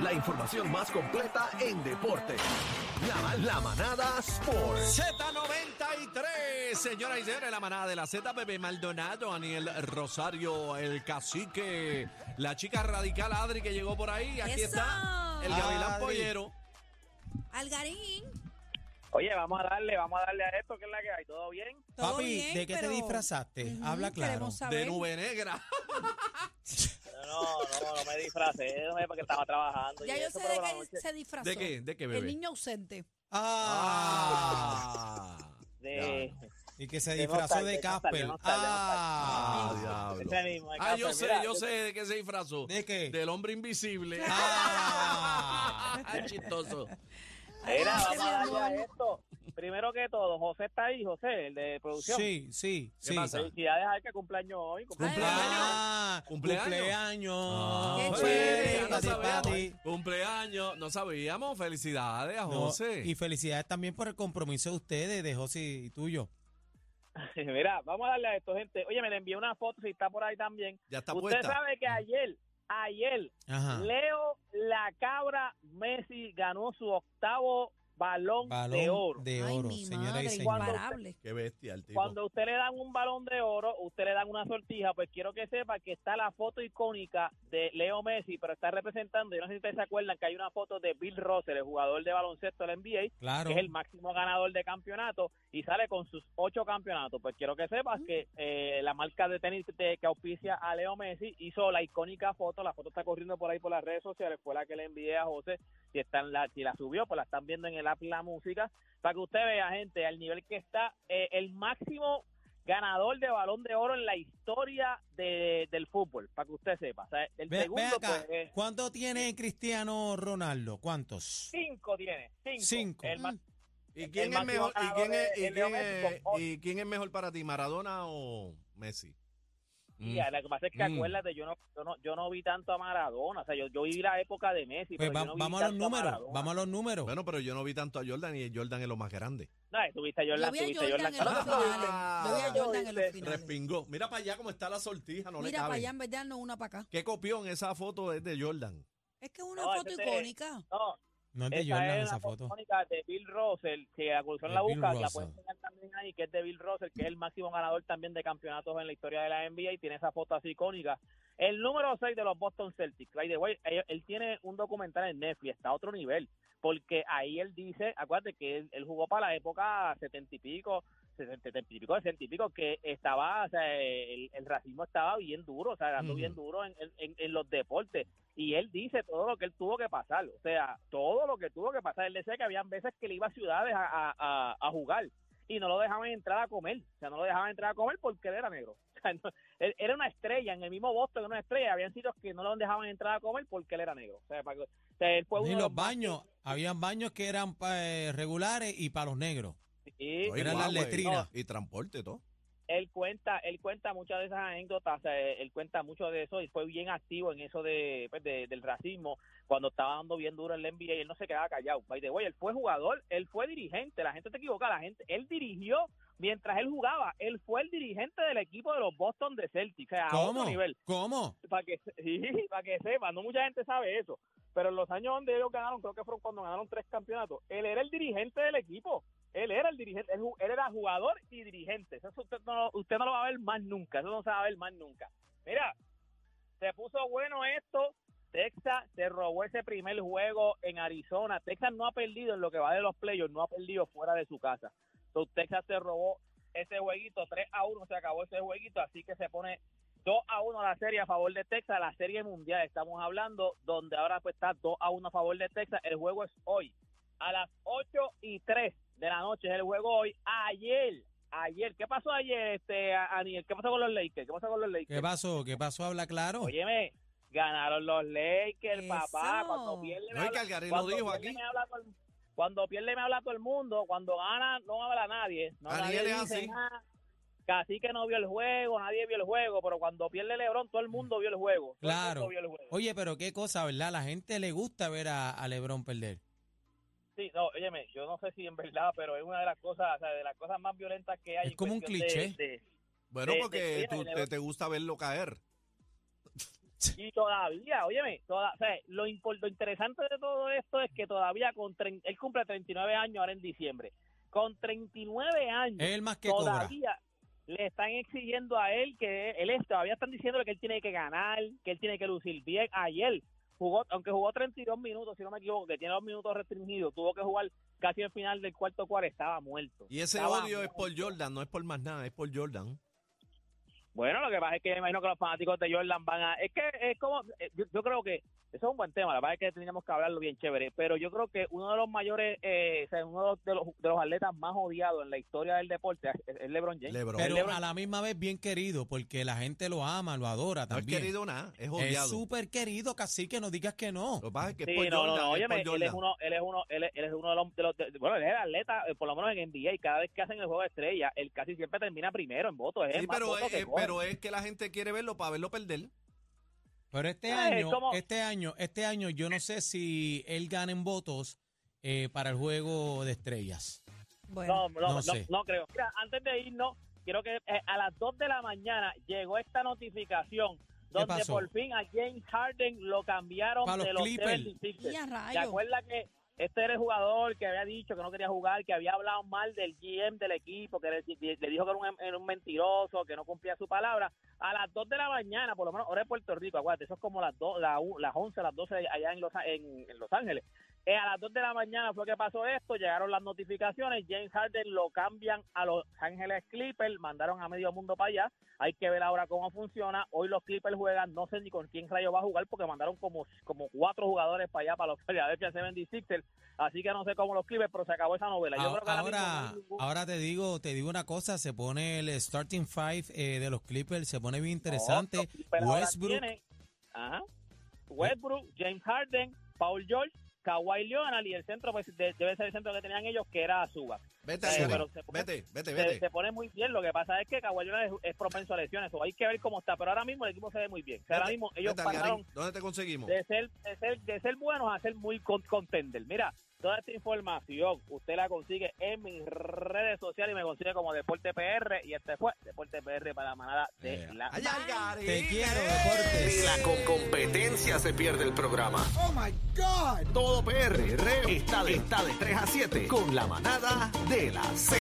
La información más completa en deporte. La, la manada Sport. Z93, señoras y señores, la manada de la Z, Bebé Maldonado, Daniel Rosario, el cacique, la chica radical Adri que llegó por ahí, aquí Eso. está, el Gavilán Adri. Pollero. Algarín, Oye, vamos a darle, vamos a darle a esto, que es la que hay, ¿todo bien? todo Papi, bien, ¿de qué te disfrazaste? Habla claro. De nube negra. No, no, no me disfracé, no me porque estaba trabajando. Ya y yo eso, sé de qué noche se disfrazó. ¿De qué? ¿De qué, El bebé? niño ausente. Ah. Ah. De, Y que se De disfrazó de Casper. Ah. Ah, diablo. Ah, yo sé, yo sé de qué se disfrazó. ¿De qué? Del hombre invisible. Ah. Chistoso. Mira, vamos a darle a esto. Primero que todo, José está ahí, José, el de producción. Sí, sí, ¿Qué sí. pasa? Felicidades a él que cumpleaños hoy. ¿Cumpleaños? Ah, ¿Cumpleaños? cumpleaños. Qué chévere. ya no sabíamos. pati. Cumpleaños, no sabíamos. Felicidades a No, José. y felicidades también por el compromiso de ustedes, de José y tuyo. Mira, vamos a darle a esto, gente. Oye, me le envié una foto, si está por ahí también. ya está Usted puesta. sabe que ayer, ayer, Ajá. Leo la cabra Messi ganó su octavo balón, Balón de oro. de Ay, oro, señoras madre, y. Qué bestia el tipo. Cuando usted le dan un balón de oro, usted le dan una sortija, pues quiero que sepa que está la foto icónica de Leo Messi, pero está representando, yo no sé si ustedes se acuerdan que hay una foto de Bill Russell, el jugador de baloncesto de la NBA, Claro. que es el máximo ganador de campeonato y sale con sus ocho campeonatos. Pues quiero que sepas que eh, la marca de tenis de- que auspicia a Leo Messi hizo la icónica foto, la foto está corriendo por ahí por las redes sociales, fue la que le envié a José, si, está en la, si la subió, pues la están viendo en el app La Música, para que usted vea, gente, al nivel que está eh, el máximo ganador de balón de oro en la historia de- del fútbol, para que usted sepa. O sea, el Ve, ve segundo, acá, pues, es ¿cuánto tiene Cristiano Ronaldo? ¿Cuántos? cinco tiene, cinco. Cinco. El más- ¿Y quién el es mejor? ¿Y quién es, quién y quién es mejor para ti, Maradona o Messi? Mm. Lo que pasa es que Mm. acuérdate, yo no, yo no, yo no vi tanto a Maradona, o sea, yo, yo viví la época de Messi, Pues pero va- yo no vi vamos a los números, vamos a los números. Bueno, pero yo no vi tanto a Jordan y Jordan es lo más grande. No, tuviste a Yo Jordan, vi a tuviste a Jordan Jordan. en los ¿Cuándo finales. Yo vi a Jordan en los finales. Respingó. Mira para allá cómo está la sortija, no le Mira, para cabe. allá en verdad no una para acá. ¿Qué copión esa foto es de Jordan? Es que es una No, foto icónica. No, No es de esa Jordan es esa foto. de Bill Russell, que la la busca, la pueden enseñar también ahí, que es de Bill Russell, que es el máximo ganador también de campeonatos en la historia de la NBA y tiene esa foto así icónica. El número 6 de los Boston Celtics, by the way, él, él tiene un documental en Netflix, está a otro nivel, porque ahí él dice, acuérdate que él, él jugó para la época setenta y pico, setenta y pico, sesenta y pico, que estaba, o sea, el, el racismo estaba bien duro, o sea, dando bien duro en, en- en los deportes. Y él dice todo lo que él tuvo que pasar, o sea, todo lo que tuvo que pasar. Él decía que habían veces que le iba a ciudades a, a- a- a jugar y no lo dejaban entrar a comer, o sea, no lo dejaban entrar a comer porque él era negro. No- él era una estrella, en el mismo Boston era una estrella, habían sitios que no lo dejaban entrar a comer porque él era negro. O sea, para que- o sea, él fue uno Y los más- baños, habían baños que eran eh, regulares y para los negros. Sí, Eran las letrinas. Y transporte, todo. él cuenta él cuenta muchas de esas anécdotas o sea, él cuenta mucho de eso y fue bien activo en eso de, pues, de- del racismo cuando estaba dando bien duro en la NBA y él no se quedaba callado by the way, él fue jugador él fue dirigente la gente te equivoca la gente él dirigió mientras él jugaba él fue el dirigente del equipo de los Boston de Celtics o sea, a ¿Cómo? otro nivel ¿Cómo? para que sí, para que sepa no mucha gente sabe eso pero en los años donde ellos ganaron creo que fueron cuando ganaron tres campeonatos él era el dirigente del equipo él era el dirigente, él, él era jugador y dirigente. Eso usted no, usted no lo va a ver más nunca, eso no se va a ver más nunca. Mira, se puso bueno esto. Texas se robó ese primer juego en Arizona. Texas no ha perdido en lo que va de los playoffs, no ha perdido fuera de su casa. Entonces, Texas se robó ese jueguito, 3 a 1 se acabó ese jueguito, así que se pone 2 a 1 la serie a favor de Texas, la serie mundial estamos hablando, donde ahora pues está 2 a 1 a favor de Texas. El juego es hoy, a las 8 y 3 de la noche es el juego hoy. Ayer, ayer, ¿qué pasó ayer, este, Aniel? ¿Qué pasó con los Lakers? ¿Qué pasó con los Lakers? ¿Qué pasó? ¿Qué pasó? Habla claro. Óyeme, ganaron los Lakers, papá. Eso. Cuando pierde, me No, y habla- Calgary lo cuando dijo aquí. me habla el- cuando pierde me habla todo el mundo, cuando gana no habla nadie. No, nadie es dice nada. Casi que no vio el juego, nadie vio el juego, pero cuando pierde LeBron todo el mundo vio el juego. El Claro. el juego. Oye, pero qué cosa, ¿verdad? La gente le gusta ver a, a Lebron perder. Sí, no, óyeme, yo no sé si en verdad, pero es una de las cosas, o sea, de las cosas más violentas que hay. Es como un de- cliché. de- Bueno, de- porque de- tú- te gusta verlo caer. Y todavía, óyeme, toda, o sea, lo, lo interesante de todo esto es que todavía con tre- él cumple 39 años ahora en diciembre. Con 39 años el más que cobra. todavía le están exigiendo a él que él es, todavía están diciéndole que él tiene que ganar, que él tiene que lucir bien. Ayer jugó, aunque jugó 32 minutos, si no me equivoco, que tiene dos minutos restringidos, tuvo que jugar casi al final del cuarto cuarto, estaba muerto. Y ese Estaba odio es por Jordan, no es por más nada, es por Jordan. Bueno, lo que pasa es que me imagino que los fanáticos de Jordan van a... Es que es como... eh, Yo, yo creo que eso es un buen tema, la verdad es que teníamos que hablarlo bien chévere, pero yo creo que uno de los mayores, eh, o sea, uno de los, de los, de los atletas más odiados en la historia del deporte es, es LeBron James. LeBron. Pero LeBron- a la misma vez bien querido, porque la gente lo ama, lo adora No es también. querido nada, es es odiado. súper querido, casi que no digas que no. Lo que pasa es que es Sí, por no, Jordan, no, no, es óyeme, por él es uno, él es uno, él es, él es uno de los, de los- de- bueno, él es el atleta, eh, por lo menos en NBA, cada vez que hacen el juego de estrella, él casi siempre termina primero en votos, es el Sí, más pero es, que es- coge. Pero es que la gente quiere verlo para verlo perder. Pero este Eh, año, este año, este año yo no sé si él gana en votos eh, para el juego de estrellas. Bueno, No, no, No no, sé. no creo. Mira, antes de irnos, quiero que eh, a las 2 de la mañana llegó esta notificación donde pasó? por fin a James Harden lo cambiaron Pa' los de los Clippers. 76ers. y a ¿Te acuerdas que este era el jugador que había dicho que no quería jugar, que había hablado mal del GM del equipo, que le, dijo que era un, mentiroso, que no cumplía su palabra? A las 2 de la mañana, por lo menos hora de Puerto Rico, acuérdate, eso es como las, 2, la, las 11, las 12 allá en Los, en, en Los Ángeles. Eh, a las 2 de la mañana fue que pasó esto, llegaron las notificaciones, James Harden lo cambian a Los Ángeles Clippers, mandaron a medio mundo para allá, hay que ver ahora cómo funciona, hoy los Clippers juegan, no sé ni con quién rayo va a jugar porque mandaron como, como cuatro jugadores para allá, para los Philadelphia 76ers, así que no sé cómo los Clippers, pero se acabó esa novela. Yo A- creo que ahora, no Ahora, ningún- ahora te digo, te digo una cosa, se pone el starting five eh, de los Clippers, se pone bien interesante. No, ahora Westbrook, tienen, ajá, Westbrook, James Harden, Paul George, Kawhi Leonard y el centro pues, de- debe ser el centro que tenían ellos que era Suba. Vete, Eh, pero se pone- vete, vete, se, vete. se pone muy bien. Lo que pasa es que Kawhi Leonard es, es propenso a lesiones. O hay que ver cómo está. Pero ahora mismo el equipo se ve muy bien. O sea, ahora mismo ellos pasaron ¿Dónde te conseguimos? de ser, de ser, de ser buenos a ser muy con- contender. Mira, toda esta información usted la consigue en mis redes sociales y me consigue como Deporte PR. Y este fue Deporte PR para la manada de Eh, la. ¡Ay, Algarín! te quiero, ¡Eh! Ni deportes. la con competencia se pierde el programa. Oh my God. Todo PR está de, está de 3 a 7 con la manada de la Z.